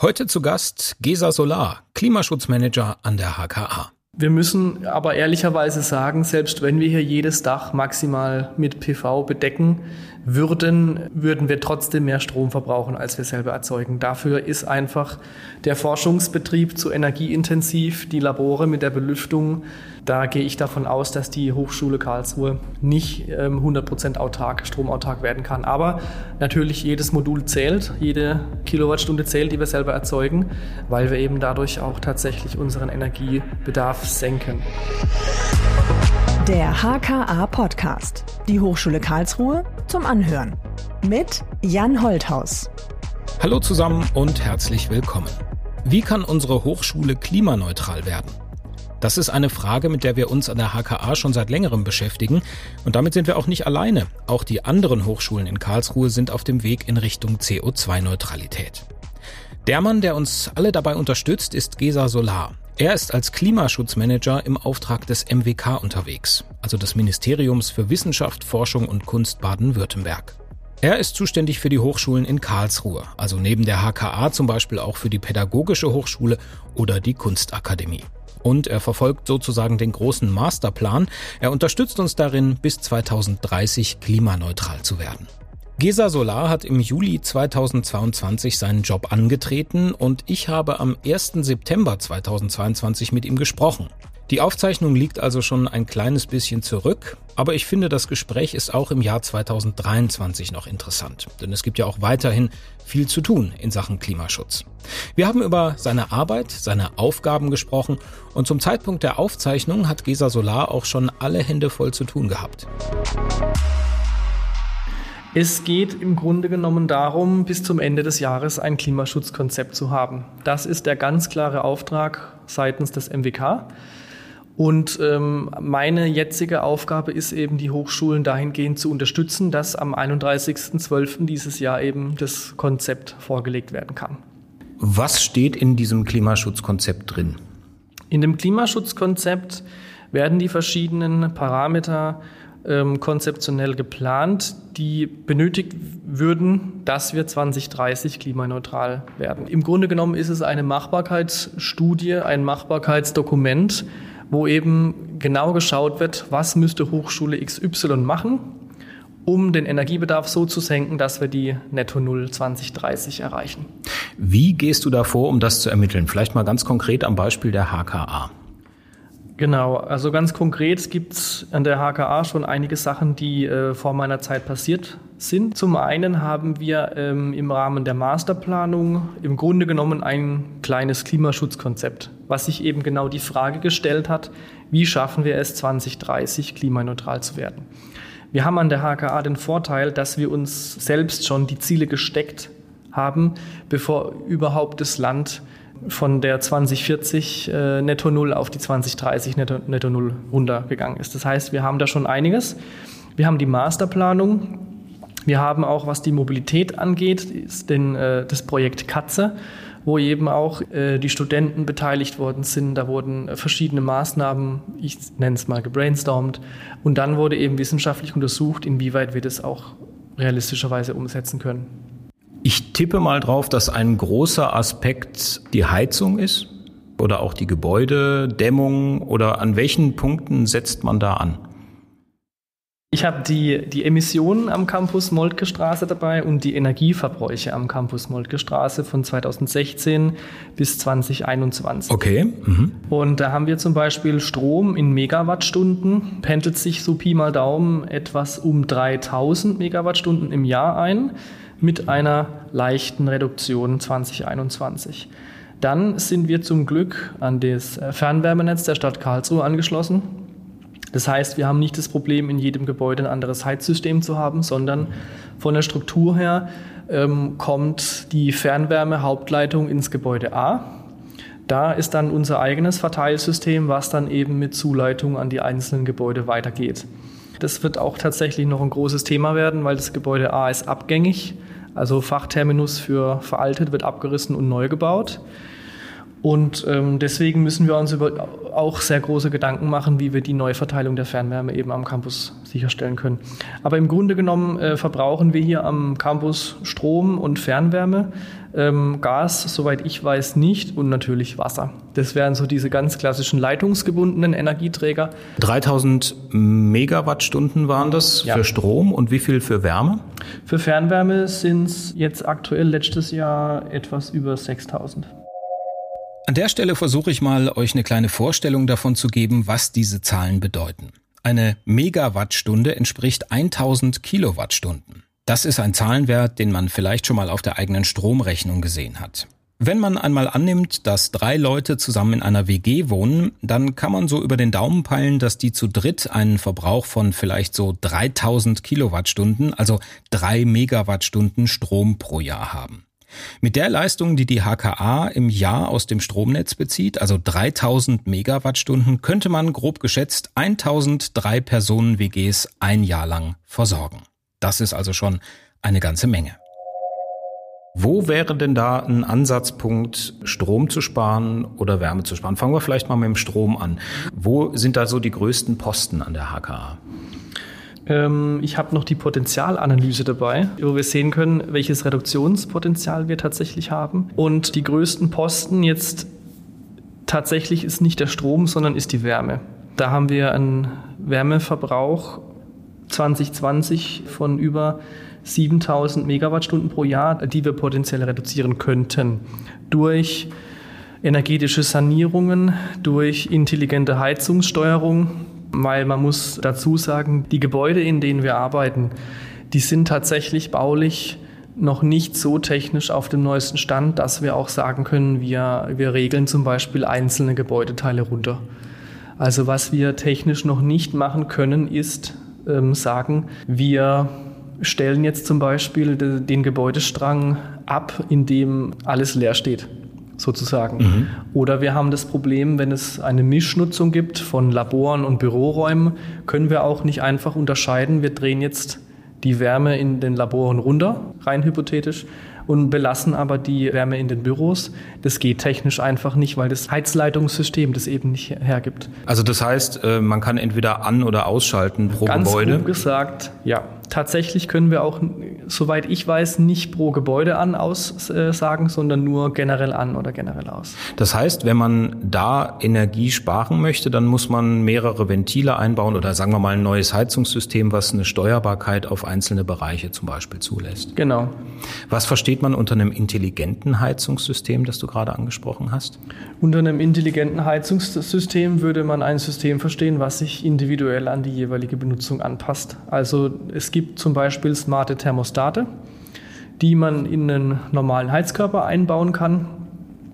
Heute zu Gast Gesa Solar, Klimaschutzmanager an der HKA. Wir müssen aber ehrlicherweise sagen, selbst wenn wir hier jedes Dach maximal mit PV bedecken würden, würden wir trotzdem mehr Strom verbrauchen, als wir selber erzeugen. Dafür ist einfach der Forschungsbetrieb zu energieintensiv, die Labore mit der Belüftung. Da gehe ich davon aus, dass die Hochschule Karlsruhe nicht 100 ähm, Prozent autark, stromautark werden kann. Aber natürlich jedes Modul zählt, jede Kilowattstunde zählt, die wir selber erzeugen, weil wir eben dadurch auch tatsächlich unseren Energiebedarf senken. Der HKA Podcast. Die Hochschule Karlsruhe zum Anhören. Mit Jan Holthaus. Hallo zusammen und herzlich willkommen. Wie kann unsere Hochschule klimaneutral werden? Das ist eine Frage, mit der wir uns an der HKA schon seit längerem beschäftigen. Und damit sind wir auch nicht alleine. Auch die anderen Hochschulen in Karlsruhe sind auf dem Weg in Richtung CO2-Neutralität. Der Mann, der uns alle dabei unterstützt, ist Gesa Solar. Er ist als Klimaschutzmanager im Auftrag des MWK unterwegs, also des Ministeriums für Wissenschaft, Forschung und Kunst Baden-Württemberg. Er ist zuständig für die Hochschulen in Karlsruhe, also neben der HKA zum Beispiel auch für die Pädagogische Hochschule oder die Kunstakademie. Und er verfolgt sozusagen den großen Masterplan. Er unterstützt uns darin, bis 2030 klimaneutral zu werden. Gesa Solar hat im Juli 2022 seinen Job angetreten und ich habe am 1. September 2022 mit ihm gesprochen. Die Aufzeichnung liegt also schon ein kleines bisschen zurück, aber ich finde, das Gespräch ist auch im Jahr 2023 noch interessant, denn es gibt ja auch weiterhin viel zu tun in Sachen Klimaschutz. Wir haben über seine Arbeit, seine Aufgaben gesprochen und zum Zeitpunkt der Aufzeichnung hat Gesa Solar auch schon alle Hände voll zu tun gehabt. Es geht im Grunde genommen darum, bis zum Ende des Jahres ein Klimaschutzkonzept zu haben. Das ist der ganz klare Auftrag seitens des MWK. Und ähm, meine jetzige Aufgabe ist eben, die Hochschulen dahingehend zu unterstützen, dass am 31.12. dieses Jahr eben das Konzept vorgelegt werden kann. Was steht in diesem Klimaschutzkonzept drin? In dem Klimaschutzkonzept werden die verschiedenen Parameter ähm, konzeptionell geplant, die benötigt würden, dass wir 2030 klimaneutral werden. Im Grunde genommen ist es eine Machbarkeitsstudie, ein Machbarkeitsdokument, wo eben genau geschaut wird, was müsste Hochschule XY machen, um den Energiebedarf so zu senken, dass wir die Netto Null 2030 erreichen. Wie gehst du da vor, um das zu ermitteln? Vielleicht mal ganz konkret am Beispiel der HKA. Genau, also ganz konkret gibt es an der HKA schon einige Sachen, die äh, vor meiner Zeit passiert sind. Zum einen haben wir ähm, im Rahmen der Masterplanung im Grunde genommen ein kleines Klimaschutzkonzept, was sich eben genau die Frage gestellt hat, wie schaffen wir es 2030 klimaneutral zu werden. Wir haben an der HKA den Vorteil, dass wir uns selbst schon die Ziele gesteckt haben, bevor überhaupt das Land von der 2040 äh, Netto Null auf die 2030 Netto, Netto Null runtergegangen ist. Das heißt, wir haben da schon einiges. Wir haben die Masterplanung. Wir haben auch, was die Mobilität angeht, den, äh, das Projekt Katze, wo eben auch äh, die Studenten beteiligt worden sind. Da wurden verschiedene Maßnahmen, ich nenne es mal gebrainstormt. Und dann wurde eben wissenschaftlich untersucht, inwieweit wir das auch realistischerweise umsetzen können. Ich tippe mal drauf, dass ein großer Aspekt die Heizung ist oder auch die Gebäudedämmung oder an welchen Punkten setzt man da an? Ich habe die, die Emissionen am Campus Moltke Straße dabei und die Energieverbräuche am Campus Moltke Straße von 2016 bis 2021. Okay. Mhm. Und da haben wir zum Beispiel Strom in Megawattstunden, pendelt sich so Pi mal Daumen etwas um 3000 Megawattstunden im Jahr ein mit einer leichten Reduktion 2021. Dann sind wir zum Glück an das Fernwärmenetz der Stadt Karlsruhe angeschlossen. Das heißt, wir haben nicht das Problem, in jedem Gebäude ein anderes Heizsystem zu haben, sondern von der Struktur her ähm, kommt die Fernwärme-Hauptleitung ins Gebäude A. Da ist dann unser eigenes Verteilsystem, was dann eben mit Zuleitung an die einzelnen Gebäude weitergeht. Das wird auch tatsächlich noch ein großes Thema werden, weil das Gebäude A ist abgängig. Also Fachterminus für veraltet wird abgerissen und neu gebaut. Und ähm, deswegen müssen wir uns über auch sehr große Gedanken machen, wie wir die Neuverteilung der Fernwärme eben am Campus sicherstellen können. Aber im Grunde genommen äh, verbrauchen wir hier am Campus Strom und Fernwärme, ähm, Gas, soweit ich weiß, nicht und natürlich Wasser. Das wären so diese ganz klassischen leitungsgebundenen Energieträger. 3000 Megawattstunden waren das ja. für Strom und wie viel für Wärme? Für Fernwärme sind es jetzt aktuell letztes Jahr etwas über 6000. An der Stelle versuche ich mal, euch eine kleine Vorstellung davon zu geben, was diese Zahlen bedeuten. Eine Megawattstunde entspricht 1000 Kilowattstunden. Das ist ein Zahlenwert, den man vielleicht schon mal auf der eigenen Stromrechnung gesehen hat. Wenn man einmal annimmt, dass drei Leute zusammen in einer WG wohnen, dann kann man so über den Daumen peilen, dass die zu dritt einen Verbrauch von vielleicht so 3000 Kilowattstunden, also drei Megawattstunden Strom pro Jahr haben. Mit der Leistung, die die HKA im Jahr aus dem Stromnetz bezieht, also 3000 Megawattstunden, könnte man grob geschätzt 1003 Personen WGs ein Jahr lang versorgen. Das ist also schon eine ganze Menge. Wo wäre denn da ein Ansatzpunkt, Strom zu sparen oder Wärme zu sparen? Fangen wir vielleicht mal mit dem Strom an. Wo sind da so die größten Posten an der HKA? Ähm, ich habe noch die Potenzialanalyse dabei, wo wir sehen können, welches Reduktionspotenzial wir tatsächlich haben. Und die größten Posten jetzt tatsächlich ist nicht der Strom, sondern ist die Wärme. Da haben wir einen Wärmeverbrauch 2020 von über 7000 Megawattstunden pro Jahr, die wir potenziell reduzieren könnten durch energetische Sanierungen, durch intelligente Heizungssteuerung, weil man muss dazu sagen, die Gebäude, in denen wir arbeiten, die sind tatsächlich baulich noch nicht so technisch auf dem neuesten Stand, dass wir auch sagen können, wir, wir regeln zum Beispiel einzelne Gebäudeteile runter. Also was wir technisch noch nicht machen können, ist ähm, sagen, wir stellen jetzt zum Beispiel den Gebäudestrang ab, in dem alles leer steht sozusagen. Mhm. Oder wir haben das Problem, wenn es eine Mischnutzung gibt von Laboren und Büroräumen, können wir auch nicht einfach unterscheiden, wir drehen jetzt die Wärme in den Laboren runter, rein hypothetisch, und belassen aber die Wärme in den Büros. Das geht technisch einfach nicht, weil das Heizleitungssystem das eben nicht hergibt. Also das heißt, äh, man kann entweder an- oder ausschalten pro Ganz Gebäude? Ganz gesagt, ja. Tatsächlich können wir auch, soweit ich weiß, nicht pro Gebäude an aussagen, sondern nur generell an oder generell aus. Das heißt, wenn man da Energie sparen möchte, dann muss man mehrere Ventile einbauen oder sagen wir mal ein neues Heizungssystem, was eine Steuerbarkeit auf einzelne Bereiche zum Beispiel zulässt. Genau. Was versteht man unter einem intelligenten Heizungssystem, das du gerade angesprochen hast? Unter einem intelligenten Heizungssystem würde man ein System verstehen, was sich individuell an die jeweilige Benutzung anpasst. Also es gibt zum Beispiel smarte Thermostate, die man in einen normalen Heizkörper einbauen kann.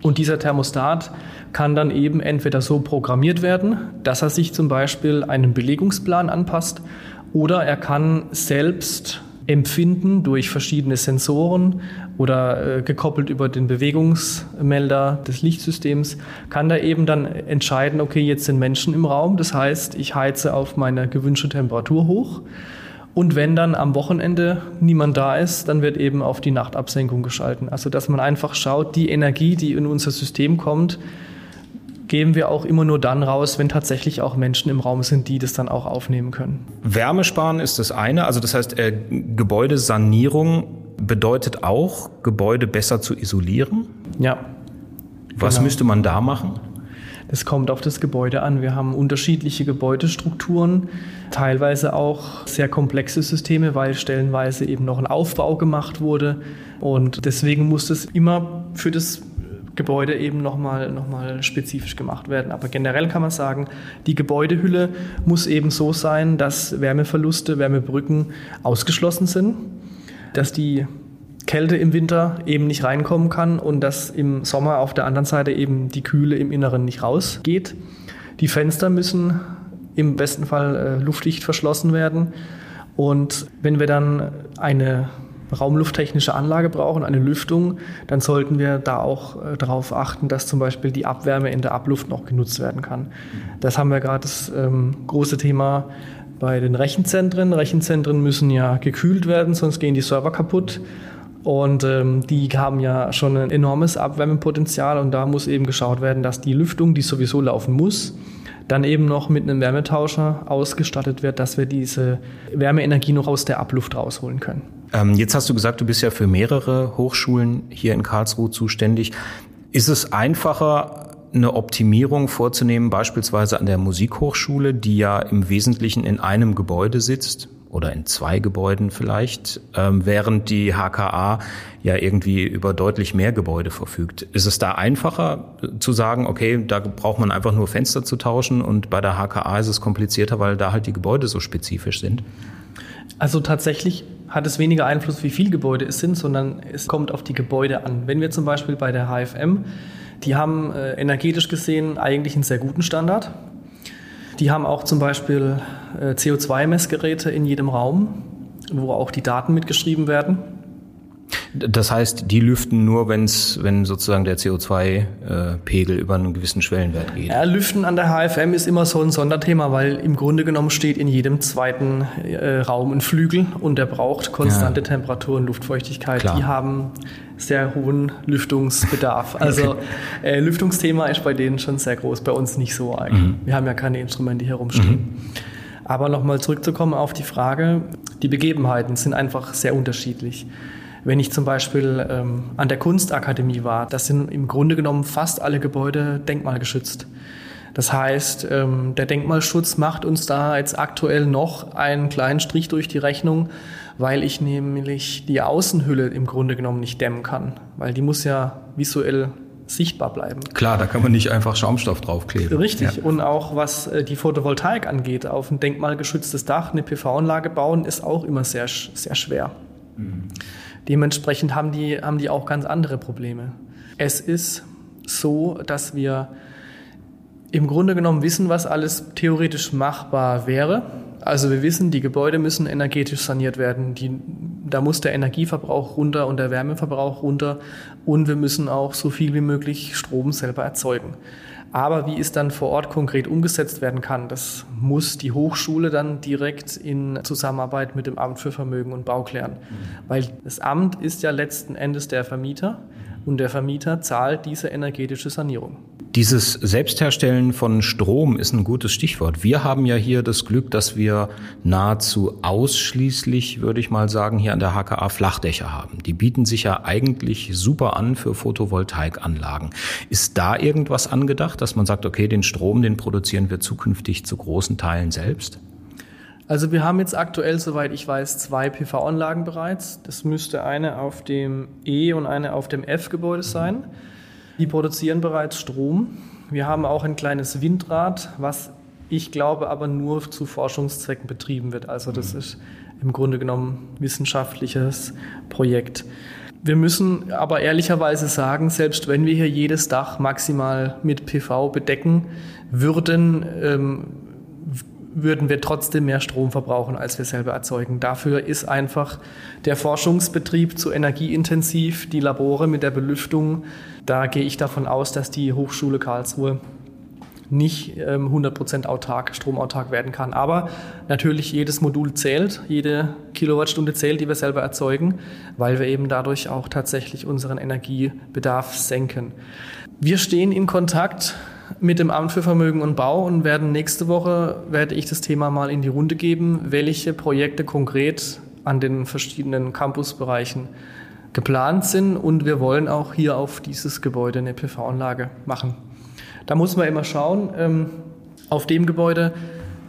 Und dieser Thermostat kann dann eben entweder so programmiert werden, dass er sich zum Beispiel einem Belegungsplan anpasst, oder er kann selbst empfinden durch verschiedene Sensoren oder äh, gekoppelt über den Bewegungsmelder des Lichtsystems, kann da eben dann entscheiden, okay, jetzt sind Menschen im Raum, das heißt, ich heize auf meine gewünschte Temperatur hoch. Und wenn dann am Wochenende niemand da ist, dann wird eben auf die Nachtabsenkung geschalten. Also dass man einfach schaut, die Energie, die in unser System kommt, geben wir auch immer nur dann raus, wenn tatsächlich auch Menschen im Raum sind, die das dann auch aufnehmen können. Wärmesparen ist das eine, also das heißt äh, Gebäudesanierung bedeutet auch, Gebäude besser zu isolieren. Ja. Was genau. müsste man da machen? Es kommt auf das Gebäude an. Wir haben unterschiedliche Gebäudestrukturen, teilweise auch sehr komplexe Systeme, weil stellenweise eben noch ein Aufbau gemacht wurde. Und deswegen muss das immer für das Gebäude eben nochmal noch mal spezifisch gemacht werden. Aber generell kann man sagen, die Gebäudehülle muss eben so sein, dass Wärmeverluste, Wärmebrücken ausgeschlossen sind, dass die Kälte im Winter eben nicht reinkommen kann und dass im Sommer auf der anderen Seite eben die Kühle im Inneren nicht rausgeht. Die Fenster müssen im besten Fall äh, luftdicht verschlossen werden. Und wenn wir dann eine raumlufttechnische Anlage brauchen, eine Lüftung, dann sollten wir da auch äh, darauf achten, dass zum Beispiel die Abwärme in der Abluft noch genutzt werden kann. Das haben wir gerade das ähm, große Thema bei den Rechenzentren. Rechenzentren müssen ja gekühlt werden, sonst gehen die Server kaputt. Und ähm, die haben ja schon ein enormes Abwärmepotenzial und da muss eben geschaut werden, dass die Lüftung, die sowieso laufen muss, dann eben noch mit einem Wärmetauscher ausgestattet wird, dass wir diese Wärmeenergie noch aus der Abluft rausholen können. Ähm, jetzt hast du gesagt, du bist ja für mehrere Hochschulen hier in Karlsruhe zuständig. Ist es einfacher, eine Optimierung vorzunehmen, beispielsweise an der Musikhochschule, die ja im Wesentlichen in einem Gebäude sitzt oder in zwei Gebäuden vielleicht, ähm, während die HKA ja irgendwie über deutlich mehr Gebäude verfügt. Ist es da einfacher zu sagen, okay, da braucht man einfach nur Fenster zu tauschen und bei der HKA ist es komplizierter, weil da halt die Gebäude so spezifisch sind? Also tatsächlich hat es weniger Einfluss, wie viele Gebäude es sind, sondern es kommt auf die Gebäude an. Wenn wir zum Beispiel bei der HFM, die haben äh, energetisch gesehen eigentlich einen sehr guten Standard. Die haben auch zum Beispiel äh, CO2-Messgeräte in jedem Raum, wo auch die Daten mitgeschrieben werden. Das heißt, die lüften nur, wenn's, wenn sozusagen der CO2-Pegel über einen gewissen Schwellenwert geht. Ja, Lüften an der HFM ist immer so ein Sonderthema, weil im Grunde genommen steht in jedem zweiten äh, Raum ein Flügel und der braucht konstante ja. Temperatur und Luftfeuchtigkeit. Klar. Die haben sehr hohen Lüftungsbedarf. Also äh, Lüftungsthema ist bei denen schon sehr groß, bei uns nicht so eigentlich. Mhm. Wir haben ja keine Instrumente hier rumstehen. Mhm. Aber nochmal zurückzukommen auf die Frage, die Begebenheiten sind einfach sehr unterschiedlich. Wenn ich zum Beispiel ähm, an der Kunstakademie war, das sind im Grunde genommen fast alle Gebäude denkmalgeschützt. Das heißt, ähm, der Denkmalschutz macht uns da jetzt aktuell noch einen kleinen Strich durch die Rechnung, weil ich nämlich die Außenhülle im Grunde genommen nicht dämmen kann, weil die muss ja visuell sichtbar bleiben. Klar, da kann man nicht einfach Schaumstoff draufkleben. Richtig. Ja. Und auch was äh, die Photovoltaik angeht, auf ein denkmalgeschütztes Dach eine PV-Anlage bauen, ist auch immer sehr, sehr schwer. Mhm. Dementsprechend haben die, haben die auch ganz andere Probleme. Es ist so, dass wir im Grunde genommen wissen, was alles theoretisch machbar wäre. Also wir wissen, die Gebäude müssen energetisch saniert werden. Die, da muss der Energieverbrauch runter und der Wärmeverbrauch runter. Und wir müssen auch so viel wie möglich Strom selber erzeugen. Aber wie es dann vor Ort konkret umgesetzt werden kann, das muss die Hochschule dann direkt in Zusammenarbeit mit dem Amt für Vermögen und Bau klären. Mhm. Weil das Amt ist ja letzten Endes der Vermieter und der Vermieter zahlt diese energetische Sanierung. Dieses Selbstherstellen von Strom ist ein gutes Stichwort. Wir haben ja hier das Glück, dass wir nahezu ausschließlich, würde ich mal sagen, hier an der HKA Flachdächer haben. Die bieten sich ja eigentlich super an für Photovoltaikanlagen. Ist da irgendwas angedacht, dass man sagt, okay, den Strom, den produzieren wir zukünftig zu großen Teilen selbst? Also wir haben jetzt aktuell, soweit ich weiß, zwei PV-Anlagen bereits. Das müsste eine auf dem E und eine auf dem F-Gebäude sein. Die produzieren bereits Strom. Wir haben auch ein kleines Windrad, was ich glaube aber nur zu Forschungszwecken betrieben wird. Also das mhm. ist im Grunde genommen wissenschaftliches Projekt. Wir müssen aber ehrlicherweise sagen, selbst wenn wir hier jedes Dach maximal mit PV bedecken würden, ähm, würden wir trotzdem mehr Strom verbrauchen, als wir selber erzeugen. Dafür ist einfach der Forschungsbetrieb zu energieintensiv, die Labore mit der Belüftung. Da gehe ich davon aus, dass die Hochschule Karlsruhe nicht ähm, 100% autark, stromautark werden kann. Aber natürlich jedes Modul zählt, jede Kilowattstunde zählt, die wir selber erzeugen, weil wir eben dadurch auch tatsächlich unseren Energiebedarf senken. Wir stehen in Kontakt mit dem Amt für Vermögen und Bau und werden nächste Woche, werde ich das Thema mal in die Runde geben, welche Projekte konkret an den verschiedenen Campusbereichen geplant sind und wir wollen auch hier auf dieses Gebäude eine PV-Anlage machen. Da muss man immer schauen, ähm, auf dem Gebäude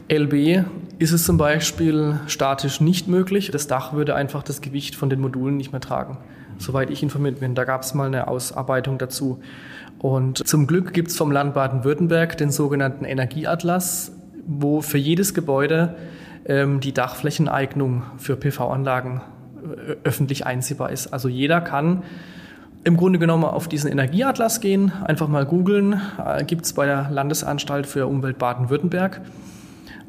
LB ist es zum Beispiel statisch nicht möglich. Das Dach würde einfach das Gewicht von den Modulen nicht mehr tragen, soweit ich informiert bin. Da gab es mal eine Ausarbeitung dazu. Und zum Glück gibt es vom Land Baden-Württemberg den sogenannten Energieatlas, wo für jedes Gebäude ähm, die Dachflächeneignung für PV-Anlagen äh, öffentlich einsehbar ist. Also jeder kann im Grunde genommen auf diesen Energieatlas gehen, einfach mal googeln, äh, gibt es bei der Landesanstalt für Umwelt Baden-Württemberg.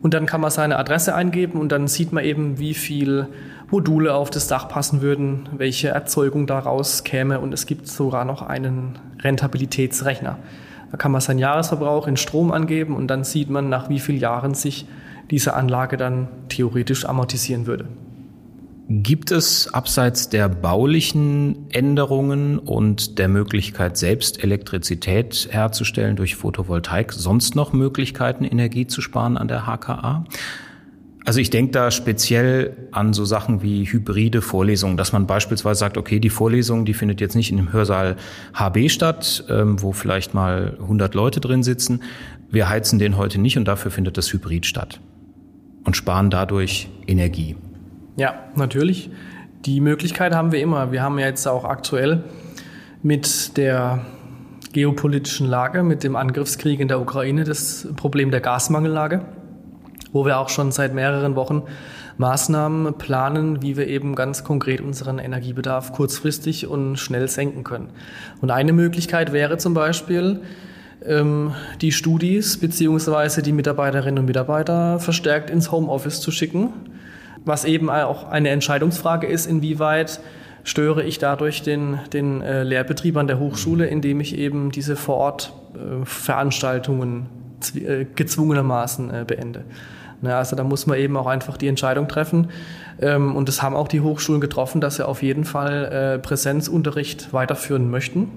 Und dann kann man seine Adresse eingeben und dann sieht man eben, wie viel Module auf das Dach passen würden, welche Erzeugung daraus käme und es gibt sogar noch einen Rentabilitätsrechner. Da kann man seinen Jahresverbrauch in Strom angeben und dann sieht man, nach wie vielen Jahren sich diese Anlage dann theoretisch amortisieren würde. Gibt es abseits der baulichen Änderungen und der Möglichkeit, selbst Elektrizität herzustellen durch Photovoltaik, sonst noch Möglichkeiten, Energie zu sparen an der HKA? Also ich denke da speziell an so Sachen wie hybride Vorlesungen, dass man beispielsweise sagt, okay, die Vorlesung, die findet jetzt nicht in dem Hörsaal HB statt, ähm, wo vielleicht mal 100 Leute drin sitzen. Wir heizen den heute nicht und dafür findet das Hybrid statt und sparen dadurch Energie. Ja, natürlich. Die Möglichkeit haben wir immer. Wir haben ja jetzt auch aktuell mit der geopolitischen Lage, mit dem Angriffskrieg in der Ukraine das Problem der Gasmangellage, wo wir auch schon seit mehreren Wochen Maßnahmen planen, wie wir eben ganz konkret unseren Energiebedarf kurzfristig und schnell senken können. Und eine Möglichkeit wäre zum Beispiel, ähm, die Studis bzw. die Mitarbeiterinnen und Mitarbeiter verstärkt ins Homeoffice zu schicken was eben auch eine Entscheidungsfrage ist, inwieweit störe ich dadurch den, den äh, Lehrbetrieb an der Hochschule, indem ich eben diese Vorortveranstaltungen äh, äh, gezwungenermaßen äh, beende. Na, also da muss man eben auch einfach die Entscheidung treffen. Ähm, und das haben auch die Hochschulen getroffen, dass sie auf jeden Fall äh, Präsenzunterricht weiterführen möchten.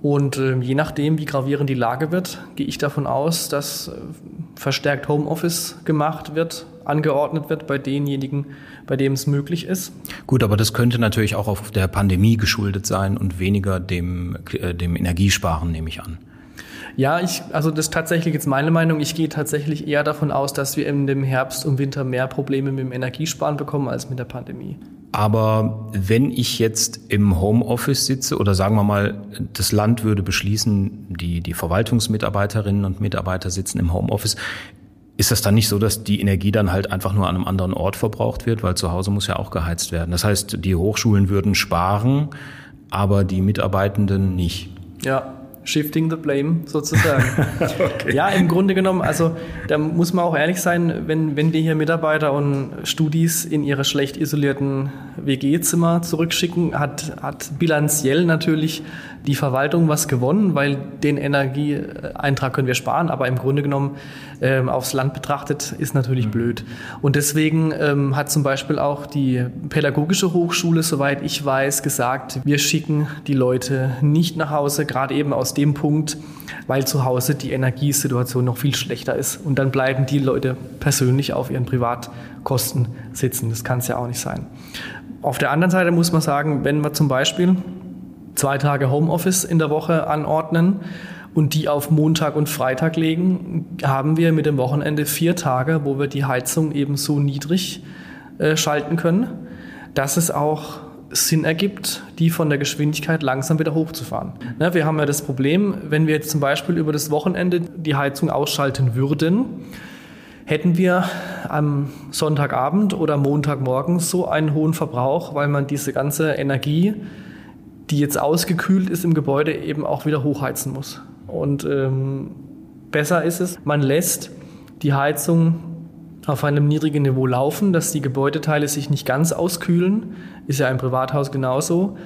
Und äh, je nachdem, wie gravierend die Lage wird, gehe ich davon aus, dass äh, verstärkt Homeoffice gemacht wird, angeordnet wird bei denjenigen, bei denen es möglich ist. Gut, aber das könnte natürlich auch auf der Pandemie geschuldet sein und weniger dem, äh, dem Energiesparen, nehme ich an. Ja, ich, also das ist tatsächlich jetzt meine Meinung. Ich gehe tatsächlich eher davon aus, dass wir in dem Herbst und Winter mehr Probleme mit dem Energiesparen bekommen als mit der Pandemie. Aber wenn ich jetzt im Homeoffice sitze oder sagen wir mal, das Land würde beschließen, die, die Verwaltungsmitarbeiterinnen und Mitarbeiter sitzen im Homeoffice, ist das dann nicht so, dass die Energie dann halt einfach nur an einem anderen Ort verbraucht wird, weil zu Hause muss ja auch geheizt werden. Das heißt, die Hochschulen würden sparen, aber die Mitarbeitenden nicht. Ja, Shifting the blame sozusagen. okay. Ja, im Grunde genommen, also da muss man auch ehrlich sein, wenn, wenn wir hier Mitarbeiter und Studis in ihre schlecht isolierten WG-Zimmer zurückschicken, hat, hat bilanziell natürlich die Verwaltung was gewonnen, weil den Energieeintrag können wir sparen, aber im Grunde genommen ähm, aufs Land betrachtet ist natürlich mhm. blöd. Und deswegen ähm, hat zum Beispiel auch die Pädagogische Hochschule, soweit ich weiß, gesagt, wir schicken die Leute nicht nach Hause, gerade eben aus dem Punkt, weil zu Hause die Energiesituation noch viel schlechter ist. Und dann bleiben die Leute persönlich auf ihren Privatkosten sitzen. Das kann es ja auch nicht sein. Auf der anderen Seite muss man sagen, wenn wir zum Beispiel zwei Tage Homeoffice in der Woche anordnen und die auf Montag und Freitag legen, haben wir mit dem Wochenende vier Tage, wo wir die Heizung eben so niedrig äh, schalten können, dass es auch Sinn ergibt, die von der Geschwindigkeit langsam wieder hochzufahren. Ne, wir haben ja das Problem, wenn wir jetzt zum Beispiel über das Wochenende die Heizung ausschalten würden, hätten wir am Sonntagabend oder Montagmorgen so einen hohen Verbrauch, weil man diese ganze Energie die jetzt ausgekühlt ist im Gebäude, eben auch wieder hochheizen muss. Und ähm, besser ist es, man lässt die Heizung auf einem niedrigen Niveau laufen, dass die Gebäudeteile sich nicht ganz auskühlen, ist ja im Privathaus genauso,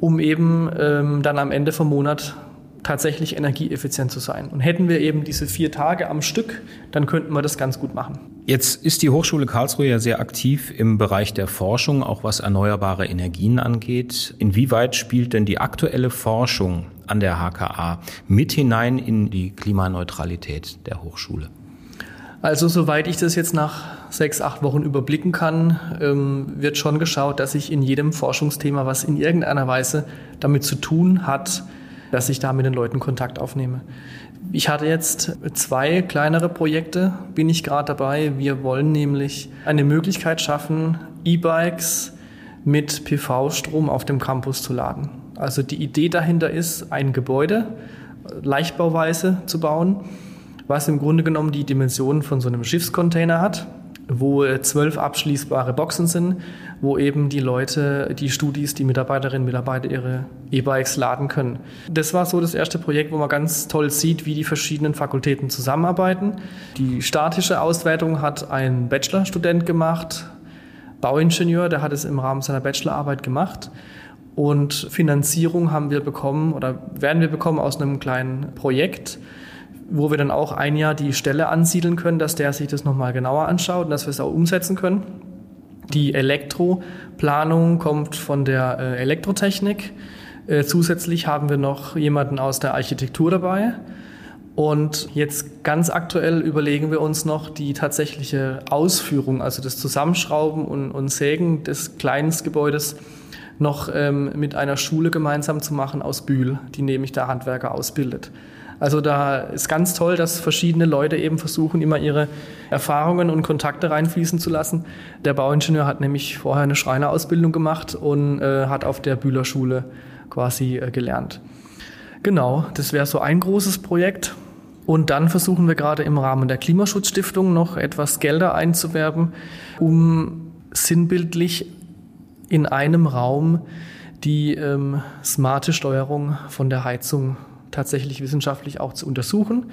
um eben ähm, dann am Ende vom Monat tatsächlich energieeffizient zu sein. Und hätten wir eben diese vier Tage am Stück, dann könnten wir das ganz gut machen. Jetzt ist die Hochschule Karlsruhe ja sehr aktiv im Bereich der Forschung, auch was erneuerbare Energien angeht. Inwieweit spielt denn die aktuelle Forschung an der HKA mit hinein in die Klimaneutralität der Hochschule? Also soweit ich das jetzt nach sechs, acht Wochen überblicken kann, ähm, wird schon geschaut, dass sich in jedem Forschungsthema, was in irgendeiner Weise damit zu tun hat, dass ich da mit den Leuten Kontakt aufnehme. Ich hatte jetzt zwei kleinere Projekte, bin ich gerade dabei. Wir wollen nämlich eine Möglichkeit schaffen, E-Bikes mit PV-Strom auf dem Campus zu laden. Also die Idee dahinter ist, ein Gebäude leichtbauweise zu bauen, was im Grunde genommen die Dimensionen von so einem Schiffscontainer hat wo zwölf abschließbare Boxen sind, wo eben die Leute, die Studis, die Mitarbeiterinnen und Mitarbeiter ihre E-Bikes laden können. Das war so das erste Projekt, wo man ganz toll sieht, wie die verschiedenen Fakultäten zusammenarbeiten. Die statische Auswertung hat ein Bachelorstudent gemacht, Bauingenieur, der hat es im Rahmen seiner Bachelorarbeit gemacht. Und Finanzierung haben wir bekommen oder werden wir bekommen aus einem kleinen Projekt wo wir dann auch ein Jahr die Stelle ansiedeln können, dass der sich das nochmal genauer anschaut und dass wir es auch umsetzen können. Die Elektroplanung kommt von der äh, Elektrotechnik. Äh, zusätzlich haben wir noch jemanden aus der Architektur dabei. Und jetzt ganz aktuell überlegen wir uns noch die tatsächliche Ausführung, also das Zusammenschrauben und, und Sägen des kleinen Gebäudes noch ähm, mit einer Schule gemeinsam zu machen aus Bühl, die nämlich der Handwerker ausbildet. Also da ist ganz toll, dass verschiedene Leute eben versuchen, immer ihre Erfahrungen und Kontakte reinfließen zu lassen. Der Bauingenieur hat nämlich vorher eine Schreinerausbildung gemacht und äh, hat auf der Bühler Schule quasi äh, gelernt. Genau, das wäre so ein großes Projekt. Und dann versuchen wir gerade im Rahmen der Klimaschutzstiftung noch etwas Gelder einzuwerben, um sinnbildlich in einem Raum die ähm, smarte Steuerung von der Heizung tatsächlich wissenschaftlich auch zu untersuchen.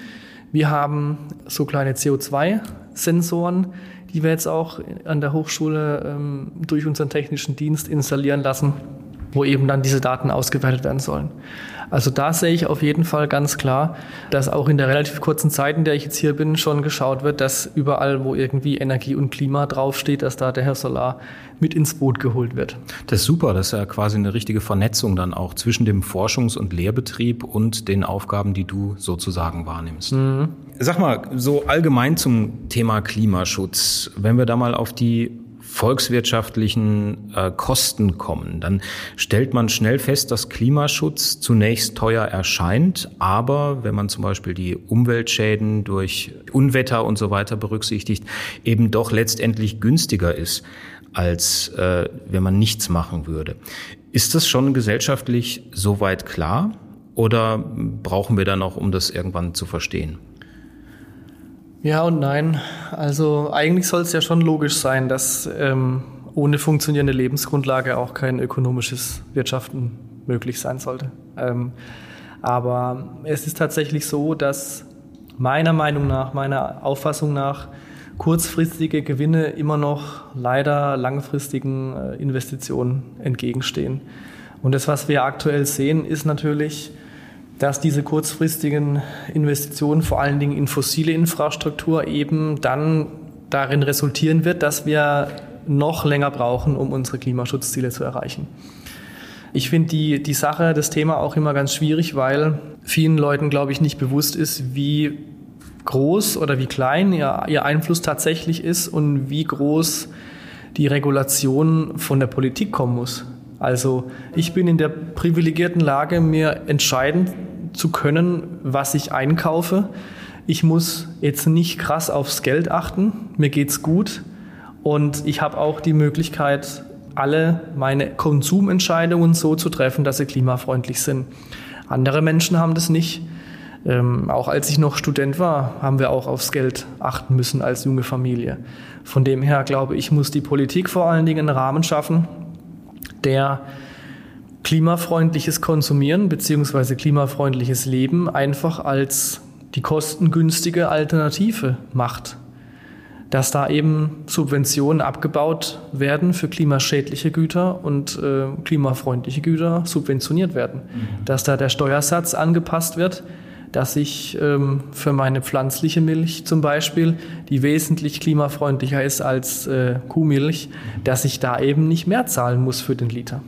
Wir haben so kleine CO2-Sensoren, die wir jetzt auch an der Hochschule ähm, durch unseren technischen Dienst installieren lassen, wo eben dann diese Daten ausgewertet werden sollen. Also da sehe ich auf jeden Fall ganz klar, dass auch in der relativ kurzen Zeit, in der ich jetzt hier bin, schon geschaut wird, dass überall, wo irgendwie Energie und Klima draufsteht, dass da der Herr Solar mit ins Boot geholt wird. Das ist super, das ist ja quasi eine richtige Vernetzung dann auch zwischen dem Forschungs- und Lehrbetrieb und den Aufgaben, die du sozusagen wahrnimmst. Mhm. Sag mal, so allgemein zum Thema Klimaschutz, wenn wir da mal auf die volkswirtschaftlichen äh, Kosten kommen, dann stellt man schnell fest, dass Klimaschutz zunächst teuer erscheint, aber wenn man zum Beispiel die Umweltschäden durch Unwetter und so weiter berücksichtigt, eben doch letztendlich günstiger ist, als äh, wenn man nichts machen würde. Ist das schon gesellschaftlich soweit klar oder brauchen wir da noch, um das irgendwann zu verstehen? Ja und nein. Also eigentlich soll es ja schon logisch sein, dass ähm, ohne funktionierende Lebensgrundlage auch kein ökonomisches Wirtschaften möglich sein sollte. Ähm, aber es ist tatsächlich so, dass meiner Meinung nach, meiner Auffassung nach, kurzfristige Gewinne immer noch leider langfristigen äh, Investitionen entgegenstehen. Und das, was wir aktuell sehen, ist natürlich, dass diese kurzfristigen Investitionen vor allen Dingen in fossile Infrastruktur eben dann darin resultieren wird, dass wir noch länger brauchen, um unsere Klimaschutzziele zu erreichen. Ich finde die, die Sache, das Thema auch immer ganz schwierig, weil vielen Leuten, glaube ich, nicht bewusst ist, wie groß oder wie klein ihr, ihr Einfluss tatsächlich ist und wie groß die Regulation von der Politik kommen muss. Also ich bin in der privilegierten Lage, mir entscheiden zu können, was ich einkaufe. Ich muss jetzt nicht krass aufs Geld achten, mir geht's gut und ich habe auch die Möglichkeit, alle meine Konsumentscheidungen so zu treffen, dass sie klimafreundlich sind. Andere Menschen haben das nicht. Ähm, auch als ich noch Student war, haben wir auch aufs Geld achten müssen als junge Familie. Von dem her glaube ich, muss die Politik vor allen Dingen einen Rahmen schaffen, der klimafreundliches Konsumieren bzw. klimafreundliches Leben einfach als die kostengünstige Alternative macht. Dass da eben Subventionen abgebaut werden für klimaschädliche Güter und äh, klimafreundliche Güter subventioniert werden. Mhm. Dass da der Steuersatz angepasst wird, dass ich ähm, für meine pflanzliche Milch zum Beispiel, die wesentlich klimafreundlicher ist als äh, Kuhmilch, dass ich da eben nicht mehr zahlen muss für den Liter.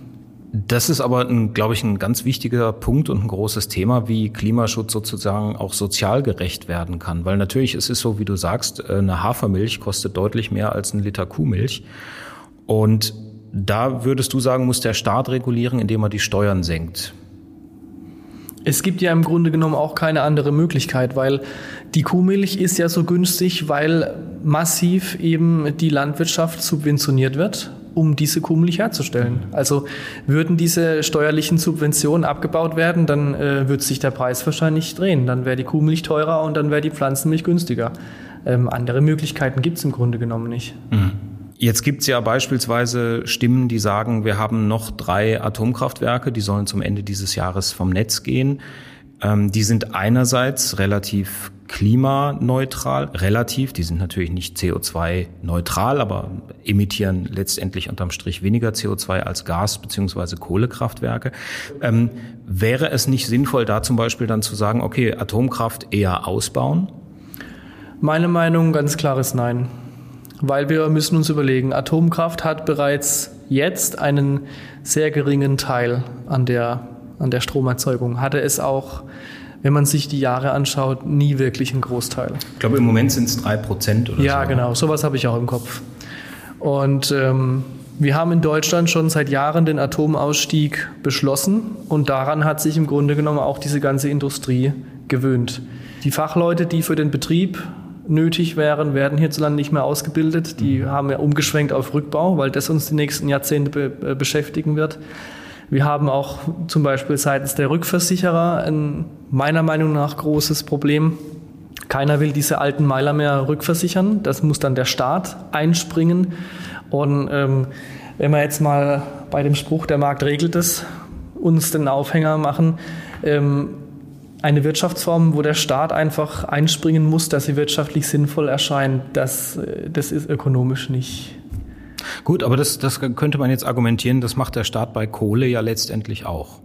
Das ist aber, ein, glaube ich, ein ganz wichtiger Punkt und ein großes Thema, wie Klimaschutz sozusagen auch sozial gerecht werden kann. Weil natürlich, es ist so, wie du sagst, äh, eine Hafermilch kostet deutlich mehr als ein Liter Kuhmilch. Und da würdest du sagen, muss der Staat regulieren, indem er die Steuern senkt. Es gibt ja im Grunde genommen auch keine andere Möglichkeit, weil die Kuhmilch ist ja so günstig, weil massiv eben die Landwirtschaft subventioniert wird um diese Kuhmilch herzustellen. Also würden diese steuerlichen Subventionen abgebaut werden, dann äh, würde sich der Preis wahrscheinlich drehen. Dann wäre die Kuhmilch teurer und dann wäre die Pflanzenmilch günstiger. Ähm, andere Möglichkeiten gibt es im Grunde genommen nicht. Mhm. Jetzt gibt es ja beispielsweise Stimmen, die sagen, wir haben noch drei Atomkraftwerke, die sollen zum Ende dieses Jahres vom Netz gehen. Ähm, die sind einerseits relativ klimaneutral, relativ, die sind natürlich nicht CO2-neutral, aber emittieren letztendlich unterm Strich weniger CO2 als Gas- bzw. Kohlekraftwerke. Ähm, wäre es nicht sinnvoll, da zum Beispiel dann zu sagen, okay, Atomkraft eher ausbauen? Meine Meinung ganz klares Nein. weil wir müssen uns überlegen, Atomkraft hat bereits jetzt einen sehr geringen Teil an der, an der Stromerzeugung. Hatte es auch, wenn man sich die Jahre anschaut, nie wirklich einen Großteil. Ich glaube, im Moment sind es drei Prozent oder ja, so. Ja, genau. Sowas habe ich auch im Kopf. Und ähm, wir haben in Deutschland schon seit Jahren den Atomausstieg beschlossen und daran hat sich im Grunde genommen auch diese ganze Industrie gewöhnt. Die Fachleute, die für den Betrieb nötig wären, werden hierzulande nicht mehr ausgebildet. Die mhm. haben ja umgeschwenkt auf Rückbau, weil das uns die nächsten Jahrzehnte be äh, beschäftigen wird. Wir haben auch zum Beispiel seitens der Rückversicherer ein meiner Meinung nach großes Problem. Keiner will diese alten Meiler mehr rückversichern. Das muss dann der Staat einspringen. Und ähm, wenn wir jetzt mal bei dem Spruch, der Markt regelt es, uns den Aufhänger machen, ähm, eine Wirtschaftsform, wo der Staat einfach einspringen muss, dass sie wirtschaftlich sinnvoll erscheint, das, äh, das ist ökonomisch nicht. Gut, aber das, das könnte man jetzt argumentieren, das macht der Staat bei Kohle ja letztendlich auch.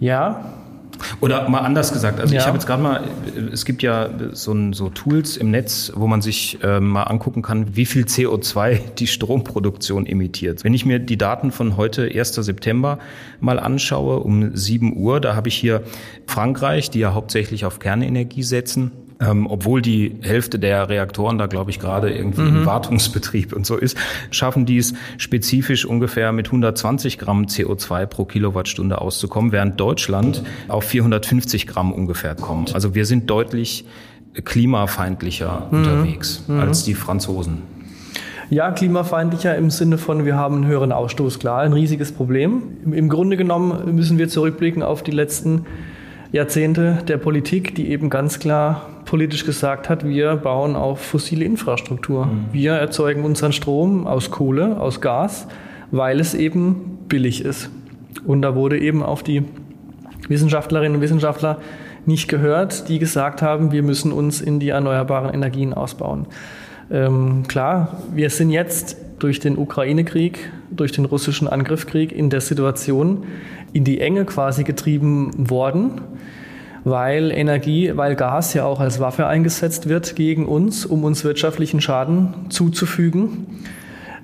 Ja, oder mal anders gesagt, also ja. ich habe jetzt gerade mal, es gibt ja so, so, Tools im Netz, wo man sich äh, mal angucken kann, wie viel CO2 die Stromproduktion emittiert. Wenn ich mir die Daten von heute, 1. September, mal anschaue, um 7 Uhr, da habe ich hier Frankreich, die ja hauptsächlich auf Kernenergie setzen, ähm, obwohl die Hälfte der Reaktoren da, glaube ich, gerade irgendwie mhm. im Wartungsbetrieb und so ist, schaffen die es spezifisch ungefähr mit 120 Gramm CO2 pro Kilowattstunde auszukommen, während Deutschland auf 450 Gramm ungefähr kommt. Also wir sind deutlich klimafeindlicher mhm. unterwegs mhm. als die Franzosen. Ja, klimafeindlicher im Sinne von, wir haben einen höheren Ausstoß, klar, ein riesiges Problem. Im Grunde genommen müssen wir zurückblicken auf die letzten Jahrzehnte der Politik, die eben ganz klar politisch gesagt hat, wir bauen auf fossile Infrastruktur. Mhm. Wir erzeugen unseren Strom aus Kohle, aus Gas, weil es eben billig ist. Und da wurde eben auf die Wissenschaftlerinnen und Wissenschaftler nicht gehört, die gesagt haben, wir müssen uns in die erneuerbaren Energien ausbauen. Ähm, klar, wir sind jetzt durch den Ukraine-Krieg, durch den russischen Angriffskrieg in der Situation in die Enge quasi getrieben worden weil Energie, weil Gas ja auch als Waffe eingesetzt wird gegen uns, um uns wirtschaftlichen Schaden zuzufügen.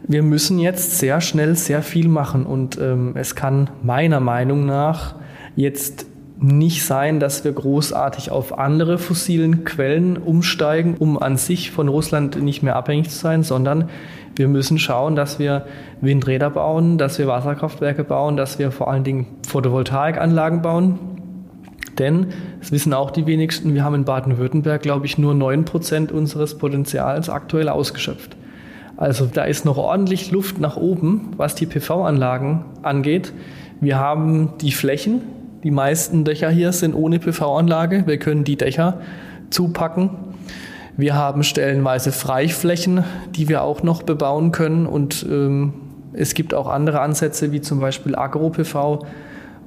Wir müssen jetzt sehr schnell sehr viel machen und ähm, es kann meiner Meinung nach jetzt nicht sein, dass wir großartig auf andere fossilen Quellen umsteigen, um an sich von Russland nicht mehr abhängig zu sein, sondern wir müssen schauen, dass wir Windräder bauen, dass wir Wasserkraftwerke bauen, dass wir vor allen Dingen Photovoltaikanlagen bauen, denn, das wissen auch die wenigsten, wir haben in Baden-Württemberg, glaube ich, nur 9% unseres Potenzials aktuell ausgeschöpft. Also da ist noch ordentlich Luft nach oben, was die PV-Anlagen angeht. Wir haben die Flächen, die meisten Dächer hier sind ohne PV-Anlage. Wir können die Dächer zupacken. Wir haben stellenweise Freiflächen, die wir auch noch bebauen können. Und ähm, es gibt auch andere Ansätze, wie zum Beispiel Agro-PV,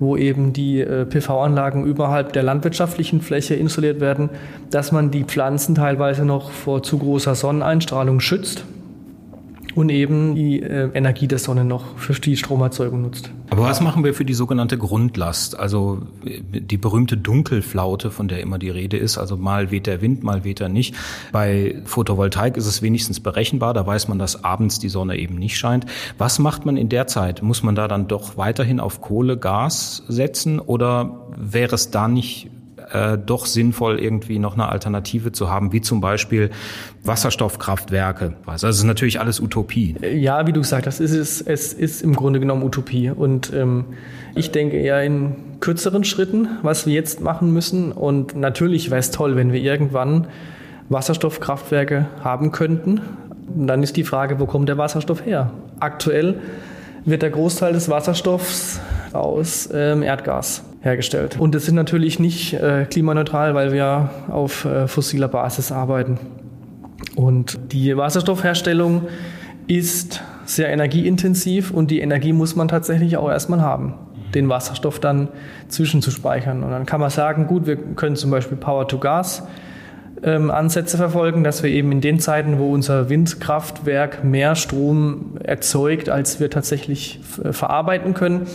wo eben die äh, PV-Anlagen überhalb der landwirtschaftlichen Fläche installiert werden, dass man die Pflanzen teilweise noch vor zu großer Sonneneinstrahlung schützt und eben die äh, Energie der Sonne noch für die Stromerzeugung nutzt. Aber was machen wir für die sogenannte Grundlast? Also die berühmte Dunkelflaute, von der immer die Rede ist. Also mal weht der Wind, mal weht er nicht. Bei Photovoltaik ist es wenigstens berechenbar. Da weiß man, dass abends die Sonne eben nicht scheint. Was macht man in der Zeit? Muss man da dann doch weiterhin auf Kohle, Gas setzen oder wäre es da nicht äh, doch sinnvoll, irgendwie noch eine Alternative zu haben, wie zum Beispiel Wasserstoffkraftwerke. Also das ist natürlich alles Utopie. Ja, wie du gesagt hast, es ist, es ist im Grunde genommen Utopie. Und ähm, ich denke eher in kürzeren Schritten, was wir jetzt machen müssen. Und natürlich wäre es toll, wenn wir irgendwann Wasserstoffkraftwerke haben könnten. Und dann ist die Frage, wo kommt der Wasserstoff her? Aktuell wird der Großteil des Wasserstoffs aus ähm, Erdgas hergestellt. Und das sind natürlich nicht äh, klimaneutral, weil wir auf äh, fossiler Basis arbeiten. Und die Wasserstoffherstellung ist sehr energieintensiv und die Energie muss man tatsächlich auch erstmal haben, den Wasserstoff dann zwischenzuspeichern. Und dann kann man sagen, gut, wir können zum Beispiel Power to Gas ähm, Ansätze verfolgen, dass wir eben in den Zeiten, wo unser Windkraftwerk mehr Strom erzeugt, als wir tatsächlich verarbeiten können,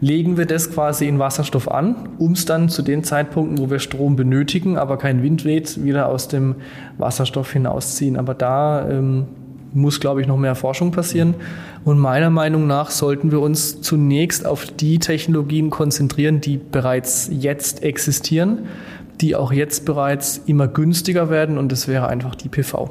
legen wir das quasi in Wasserstoff an, um es dann zu den Zeitpunkten, wo wir Strom benötigen, aber kein Wind weht, wieder aus dem Wasserstoff hinausziehen. Aber da ähm, muss, glaube ich, noch mehr Forschung passieren. Und meiner Meinung nach sollten wir uns zunächst auf die Technologien konzentrieren, die bereits jetzt existieren, die auch jetzt bereits immer günstiger werden. Und das wäre einfach die PV.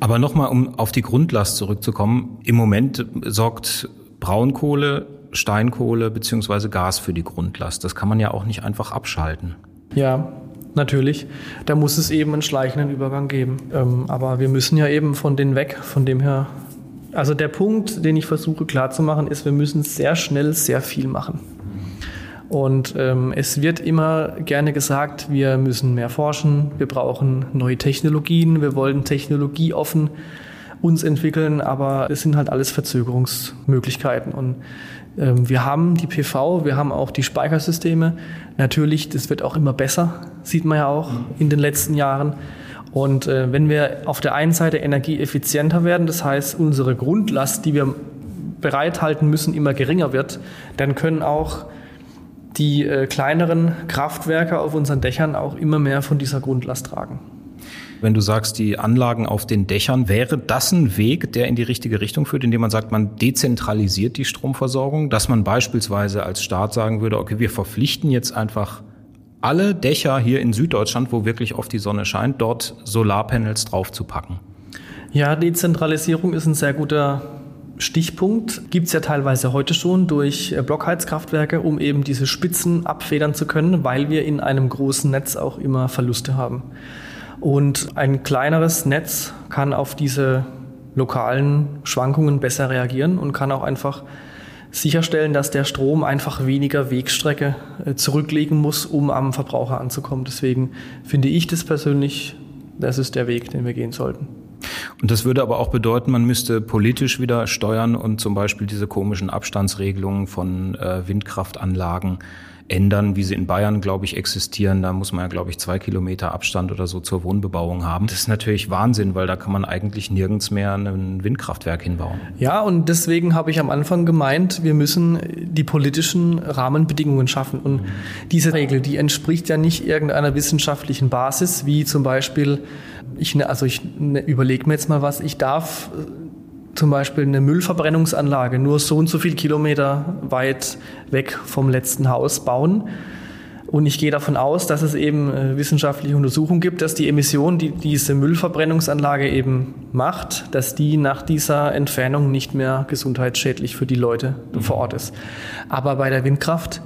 Aber nochmal, um auf die Grundlast zurückzukommen. Im Moment sorgt Braunkohle Steinkohle beziehungsweise Gas für die Grundlast. Das kann man ja auch nicht einfach abschalten. Ja, natürlich. Da muss es eben einen schleichenden Übergang geben. Ähm, aber wir müssen ja eben von denen weg, von dem her. Also der Punkt, den ich versuche klarzumachen, ist, wir müssen sehr schnell sehr viel machen. Und ähm, es wird immer gerne gesagt, wir müssen mehr forschen, wir brauchen neue Technologien, wir wollen technologieoffen uns entwickeln, aber es sind halt alles Verzögerungsmöglichkeiten. Und ähm, wir haben die PV, wir haben auch die Speichersysteme. Natürlich, das wird auch immer besser, sieht man ja auch in den letzten Jahren. Und äh, wenn wir auf der einen Seite energieeffizienter werden, das heißt unsere Grundlast, die wir bereithalten müssen, immer geringer wird, dann können auch die äh, kleineren Kraftwerke auf unseren Dächern auch immer mehr von dieser Grundlast tragen. Wenn du sagst, die Anlagen auf den Dächern, wäre das ein Weg, der in die richtige Richtung führt, indem man sagt, man dezentralisiert die Stromversorgung, dass man beispielsweise als Staat sagen würde, okay, wir verpflichten jetzt einfach alle Dächer hier in Süddeutschland, wo wirklich oft die Sonne scheint, dort Solarpanels draufzupacken? Ja, Dezentralisierung ist ein sehr guter Stichpunkt. Gibt es ja teilweise heute schon durch äh, Blockheizkraftwerke, um eben diese Spitzen abfedern zu können, weil wir in einem großen Netz auch immer Verluste haben. Und ein kleineres Netz kann auf diese lokalen Schwankungen besser reagieren und kann auch einfach sicherstellen, dass der Strom einfach weniger Wegstrecke äh, zurücklegen muss, um am Verbraucher anzukommen. Deswegen finde ich das persönlich, das ist der Weg, den wir gehen sollten. Und das würde aber auch bedeuten, man müsste politisch wieder steuern und zum Beispiel diese komischen Abstandsregelungen von äh, Windkraftanlagen ändern, wie sie in Bayern, glaube ich, existieren. Da muss man ja, glaube ich, zwei Kilometer Abstand oder so zur Wohnbebauung haben. Das ist natürlich Wahnsinn, weil da kann man eigentlich nirgends mehr ein Windkraftwerk hinbauen. Ja, und deswegen habe ich am Anfang gemeint, wir müssen die politischen Rahmenbedingungen schaffen. Und mhm. diese Regel, die entspricht ja nicht irgendeiner wissenschaftlichen Basis, wie zum Beispiel, ich, ne, also ich ne, überlege mir jetzt mal was, ich darf zum Beispiel eine Müllverbrennungsanlage nur so und so viel Kilometer weit weg vom letzten Haus bauen. Und ich gehe davon aus, dass es eben äh, wissenschaftliche Untersuchungen gibt, dass die Emission, die diese Müllverbrennungsanlage eben macht, dass die nach dieser Entfernung nicht mehr gesundheitsschädlich für die Leute vor Ort ist. Aber bei der Windkraft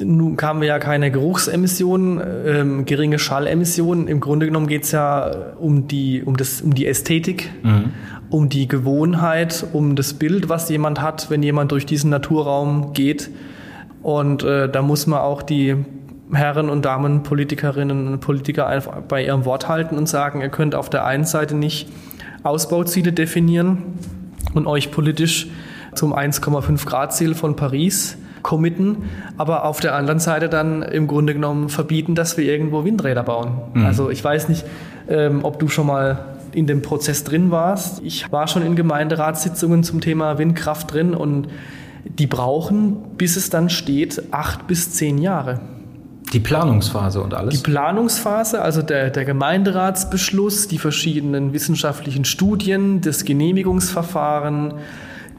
nun kamen wir ja keine Geruchsemissionen, ähm, geringe Schallemissionen. Im Grunde genommen geht es ja um die, um, das, um die Ästhetik, mhm. um die Gewohnheit, um das Bild, was jemand hat, wenn jemand durch diesen Naturraum geht. Und äh, da muss man auch die Herren und Damen, Politikerinnen und Politiker einfach bei ihrem Wort halten und sagen, ihr könnt auf der einen Seite nicht Ausbauziele definieren und euch politisch zum 1,5 Grad Ziel von Paris committen, aber auf der anderen Seite dann im Grunde genommen verbieten, dass wir irgendwo Windräder bauen. Mhm. Also ich weiß nicht, ähm, ob du schon mal in dem Prozess drin warst. Ich war schon in Gemeinderatssitzungen zum Thema Windkraft drin und die brauchen, bis es dann steht, acht bis zehn Jahre. Die Planungsphase und alles? Die Planungsphase, also der, der Gemeinderatsbeschluss, die verschiedenen wissenschaftlichen Studien, das Genehmigungsverfahren,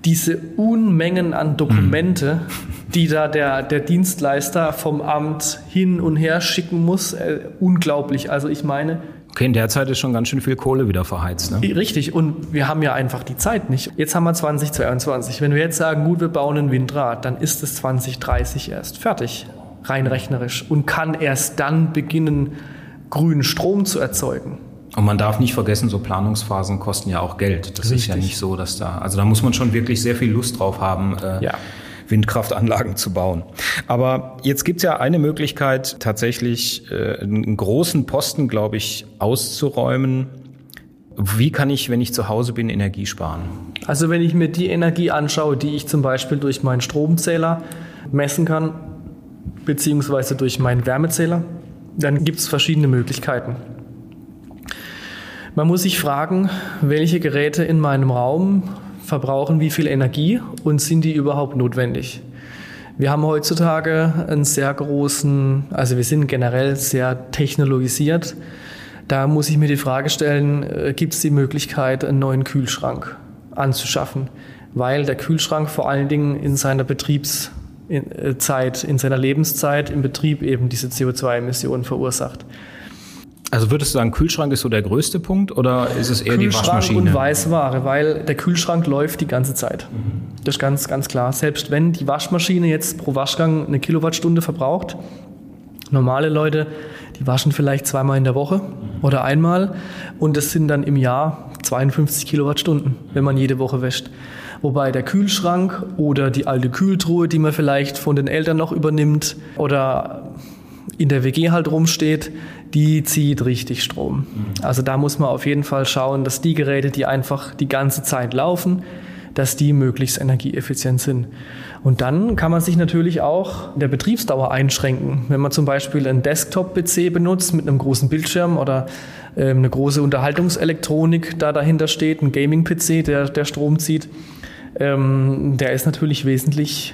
diese Unmengen an Dokumente, mhm. die da der, der Dienstleister vom Amt hin und her schicken muss, äh, unglaublich. Also ich meine. Okay, in der Zeit ist schon ganz schön viel Kohle wieder verheizt. Ne? Richtig, und wir haben ja einfach die Zeit nicht. Jetzt haben wir 2022. Wenn wir jetzt sagen, gut, wir bauen ein Windrad, dann ist es 2030 erst fertig, rein rechnerisch, und kann erst dann beginnen, grünen Strom zu erzeugen. Und man darf nicht vergessen, so Planungsphasen kosten ja auch Geld. Das Richtig. ist ja nicht so, dass da, also da muss man schon wirklich sehr viel Lust drauf haben. Äh, ja. Windkraftanlagen zu bauen. Aber jetzt gibt es ja eine Möglichkeit, tatsächlich äh, einen großen Posten, glaube ich, auszuräumen. Wie kann ich, wenn ich zu Hause bin, Energie sparen? Also wenn ich mir die Energie anschaue, die ich zum Beispiel durch meinen Stromzähler messen kann, beziehungsweise durch meinen Wärmezähler, dann gibt es verschiedene Möglichkeiten. Man muss sich fragen, welche Geräte in meinem Raum verbrauchen wie viel Energie und sind die überhaupt notwendig? Wir haben heutzutage einen sehr großen, also wir sind generell sehr technologisiert. Da muss ich mir die Frage stellen, äh, gibt es die Möglichkeit, einen neuen Kühlschrank anzuschaffen? Weil der Kühlschrank vor allen Dingen in seiner Betriebszeit, in seiner Lebenszeit im Betrieb eben diese CO2-Emissionen verursacht. Also würdest du sagen, Kühlschrank ist so der größte Punkt oder ist es eher die Waschmaschine? und Weißware, weil der Kühlschrank läuft die ganze Zeit. Das ist ganz, ganz klar. Selbst wenn die Waschmaschine jetzt pro Waschgang eine Kilowattstunde verbraucht, normale Leute, die waschen vielleicht zweimal in der Woche oder einmal und das sind dann im Jahr 52 Kilowattstunden, wenn man jede Woche wäscht. Wobei der Kühlschrank oder die alte Kühltruhe, die man vielleicht von den Eltern noch übernimmt oder in der WG halt rumsteht, die zieht richtig Strom. Mhm. Also da muss man auf jeden Fall schauen, dass die Geräte, die einfach die ganze Zeit laufen, dass die möglichst energieeffizient sind. Und dann kann man sich natürlich auch in der Betriebsdauer einschränken. Wenn man zum Beispiel einen Desktop-PC benutzt mit einem großen Bildschirm oder ähm, eine große Unterhaltungselektronik da dahinter steht, ein Gaming-PC, der, der Strom zieht, ähm, der ist natürlich wesentlich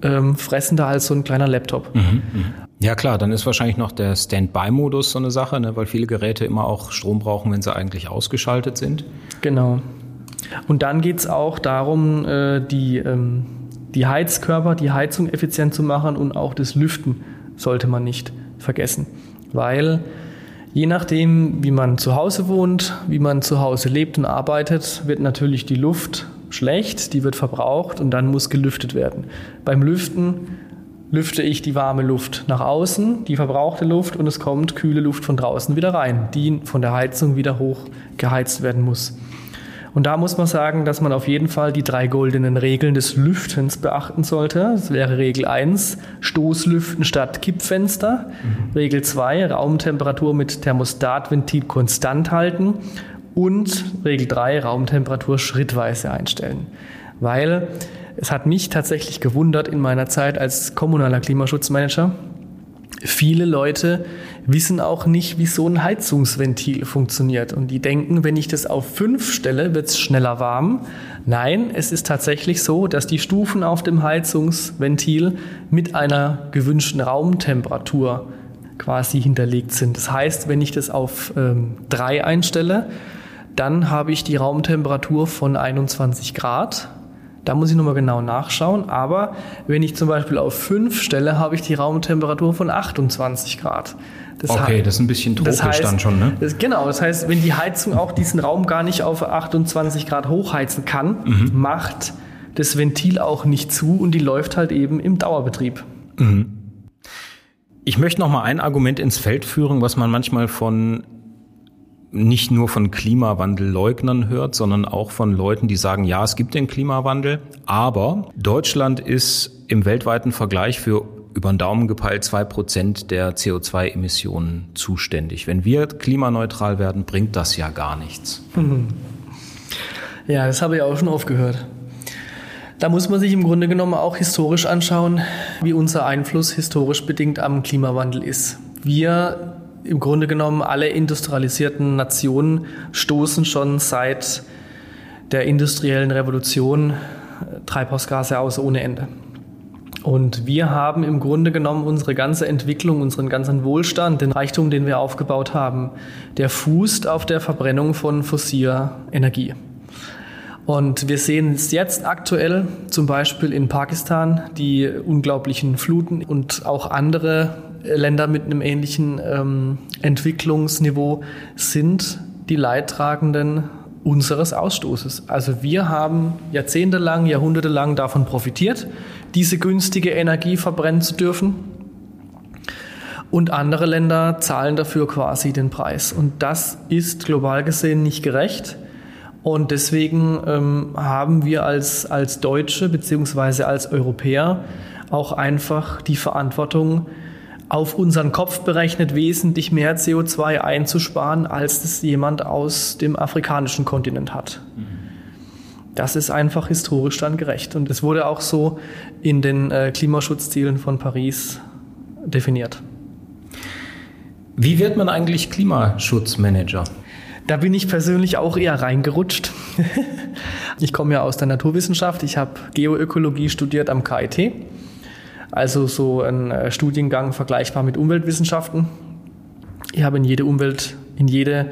stromfressender als so ein kleiner Laptop. Mhm, mh. Ja klar, dann ist wahrscheinlich noch der Standby-Modus so eine Sache, ne, weil viele Geräte immer auch Strom brauchen, wenn sie eigentlich ausgeschaltet sind. Genau. Und dann geht es auch darum, äh, die, ähm, die Heizkörper, die Heizung effizient zu machen und auch das Lüften sollte man nicht vergessen. Weil je nachdem, wie man zu Hause wohnt, wie man zu Hause lebt und arbeitet, wird natürlich die Luft schlecht, die wird verbraucht und dann muss gelüftet werden. Beim Lüften lüfte ich die warme Luft nach außen, die verbrauchte Luft und es kommt kühle Luft von draußen wieder rein, die von der Heizung wieder hoch geheizt werden muss. Und da muss man sagen, dass man auf jeden Fall die drei goldenen Regeln des Lüftens beachten sollte. Das wäre Regel 1, Stoßlüften statt Kippfenster. Mhm. Regel 2, Raumtemperatur mit Thermostatventil konstant halten. Und Regel 3, Raumtemperatur schrittweise einstellen. Weil es hat mich tatsächlich gewundert in meiner Zeit als kommunaler Klimaschutzmanager. Viele Leute wissen auch nicht, wie so ein Heizungsventil funktioniert. Und die denken, wenn ich das auf fünf stelle, wird es schneller warm. Nein, es ist tatsächlich so, dass die Stufen auf dem Heizungsventil mit einer gewünschten Raumtemperatur quasi hinterlegt sind. Das heißt, wenn ich das auf ähm, drei einstelle, dann habe ich die Raumtemperatur von 21 Grad da muss ich nochmal genau nachschauen. Aber wenn ich zum Beispiel auf 5 stelle, habe ich die Raumtemperatur von 28 Grad. Das okay, das ist ein bisschen tropisch das heißt, dann schon, ne? Das, genau, das heißt, wenn die Heizung auch diesen Raum gar nicht auf 28 Grad hochheizen kann, mhm. macht das Ventil auch nicht zu und die läuft halt eben im Dauerbetrieb. Mhm. Ich möchte noch mal ein Argument ins Feld führen, was man manchmal von nicht nur von Klimawandelleugnern hört, sondern auch von Leuten, die sagen, ja, es gibt den Klimawandel, aber Deutschland ist im weltweiten Vergleich für über den Daumen gepeilt zwei Prozent der CO2-Emissionen zuständig. Wenn wir klimaneutral werden, bringt das ja gar nichts. Ja, das habe ich auch schon oft gehört. Da muss man sich im Grunde genommen auch historisch anschauen, wie unser Einfluss historisch bedingt am Klimawandel ist. Wir im Grunde genommen alle industrialisierten Nationen stoßen schon seit der industriellen Revolution äh, Treibhausgase aus ohne Ende. Und wir haben im Grunde genommen unsere ganze Entwicklung, unseren ganzen Wohlstand, den Reichtum, den wir aufgebaut haben, der fußt auf der Verbrennung von fossiler Energie. Und wir sehen es jetzt aktuell zum Beispiel in Pakistan, die unglaublichen Fluten und auch andere Länder mit einem ähnlichen ähm, Entwicklungsniveau sind die Leidtragenden unseres Ausstoßes. Also wir haben jahrzehntelang, jahrhundertelang davon profitiert, diese günstige Energie verbrennen zu dürfen. Und andere Länder zahlen dafür quasi den Preis. Und das ist global gesehen nicht gerecht. Und deswegen ähm, haben wir als, als Deutsche beziehungsweise als Europäer auch einfach die Verantwortung, auf unseren Kopf berechnet wesentlich mehr CO2 einzusparen, als das jemand aus dem afrikanischen Kontinent hat. Das ist einfach historisch dann gerecht. Und es wurde auch so in den äh, Klimaschutzzielen von Paris definiert. Wie wird man eigentlich Klimaschutzmanager? Da bin ich persönlich auch eher reingerutscht. Ich komme ja aus der Naturwissenschaft. Ich habe Geoökologie studiert am KIT. Also so ein äh, Studiengang vergleichbar mit Umweltwissenschaften. Ich habe in jede Umwelt, in jede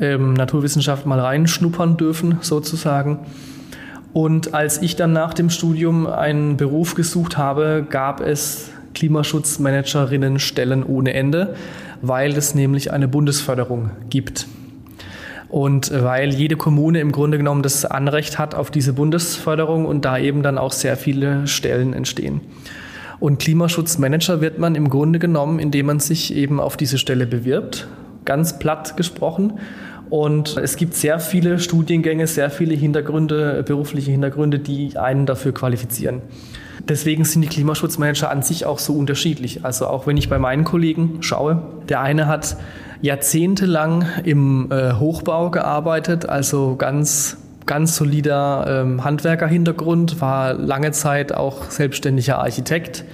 ähm, Naturwissenschaft mal reinschnuppern dürfen, sozusagen. Und als ich dann nach dem Studium einen Beruf gesucht habe, gab es Klimaschutzmanagerinnen Stellen ohne Ende, weil es nämlich eine Bundesförderung gibt. Und weil jede Kommune im Grunde genommen das Anrecht hat auf diese Bundesförderung und da eben dann auch sehr viele Stellen entstehen. Und Klimaschutzmanager wird man im Grunde genommen, indem man sich eben auf diese Stelle bewirbt, ganz platt gesprochen. Und es gibt sehr viele Studiengänge, sehr viele Hintergründe, berufliche Hintergründe, die einen dafür qualifizieren. Deswegen sind die Klimaschutzmanager an sich auch so unterschiedlich. Also auch wenn ich bei meinen Kollegen schaue, der eine hat jahrzehntelang im äh, Hochbau gearbeitet, also ganz ganz solider ähm, Handwerkerhintergrund, war lange Zeit auch selbstständiger Architekt.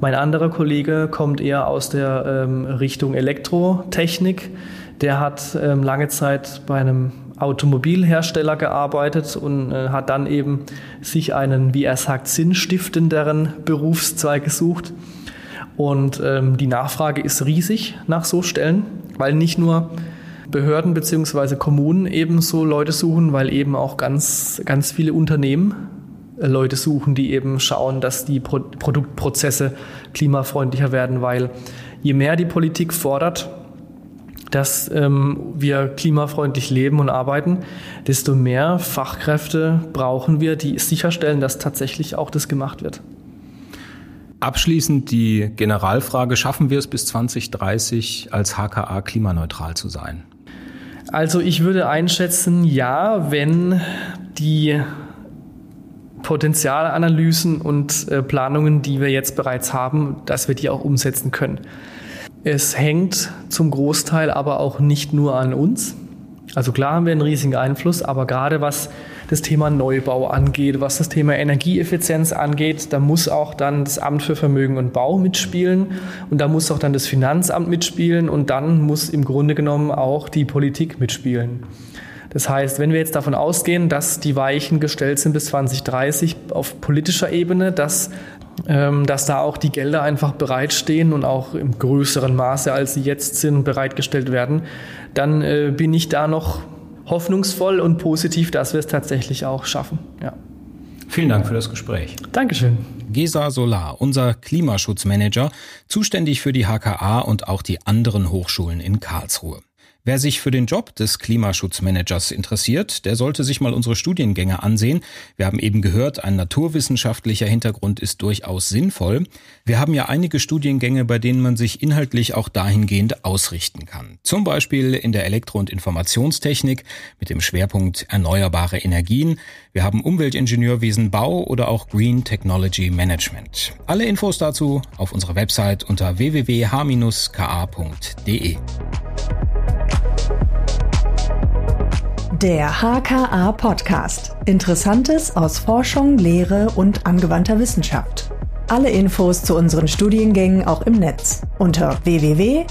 Mein anderer Kollege kommt eher aus der ähm, Richtung Elektrotechnik. Der hat ähm, lange Zeit bei einem Automobilhersteller gearbeitet und äh, hat dann eben sich einen, wie er sagt, sinnstiftenderen Berufszweig gesucht. Und ähm, die Nachfrage ist riesig nach so Stellen, weil nicht nur Behörden bzw. Kommunen eben so Leute suchen, weil eben auch ganz, ganz viele Unternehmen äh, Leute suchen, die eben schauen, dass die Pro Produktprozesse klimafreundlicher werden, weil je mehr die Politik fordert, dass ähm, wir klimafreundlich leben und arbeiten, desto mehr Fachkräfte brauchen wir, die sicherstellen, dass tatsächlich auch das gemacht wird. Abschließend die Generalfrage, schaffen wir es bis 2030 als HKA klimaneutral zu sein? Also ich würde einschätzen, ja, wenn die Potenzialanalysen und äh, Planungen, die wir jetzt bereits haben, dass wir die auch umsetzen können. Es hängt zum Großteil aber auch nicht nur an uns. Also klar haben wir einen riesigen Einfluss, aber gerade was das Thema Neubau angeht, was das Thema Energieeffizienz angeht, da muss auch dann das Amt für Vermögen und Bau mitspielen und da muss auch dann das Finanzamt mitspielen und dann muss im Grunde genommen auch die Politik mitspielen. Das heißt, wenn wir jetzt davon ausgehen, dass die Weichen gestellt sind bis 2030 auf politischer Ebene, dass dass da auch die Gelder einfach bereitstehen und auch im größeren Maße, als sie jetzt sind, bereitgestellt werden, dann äh, bin ich da noch hoffnungsvoll und positiv, dass wir es tatsächlich auch schaffen. Ja. Vielen Dank für das Gespräch. Dankeschön. Gesa Solar, unser Klimaschutzmanager, zuständig für die HKA und auch die anderen Hochschulen in Karlsruhe. Wer sich für den Job des Klimaschutzmanagers interessiert, der sollte sich mal unsere Studiengänge ansehen. Wir haben eben gehört, ein naturwissenschaftlicher Hintergrund ist durchaus sinnvoll. Wir haben ja einige Studiengänge, bei denen man sich inhaltlich auch dahingehend ausrichten kann. Zum Beispiel in der Elektro- und Informationstechnik mit dem Schwerpunkt erneuerbare Energien. Wir haben Umweltingenieurwesen Bau oder auch Green Technology Management. Alle Infos dazu auf unserer Website unter www.h-ka.de. Der HKA Podcast. Interessantes aus Forschung, Lehre und angewandter Wissenschaft. Alle Infos zu unseren Studiengängen auch im Netz unter www.h-ka.de.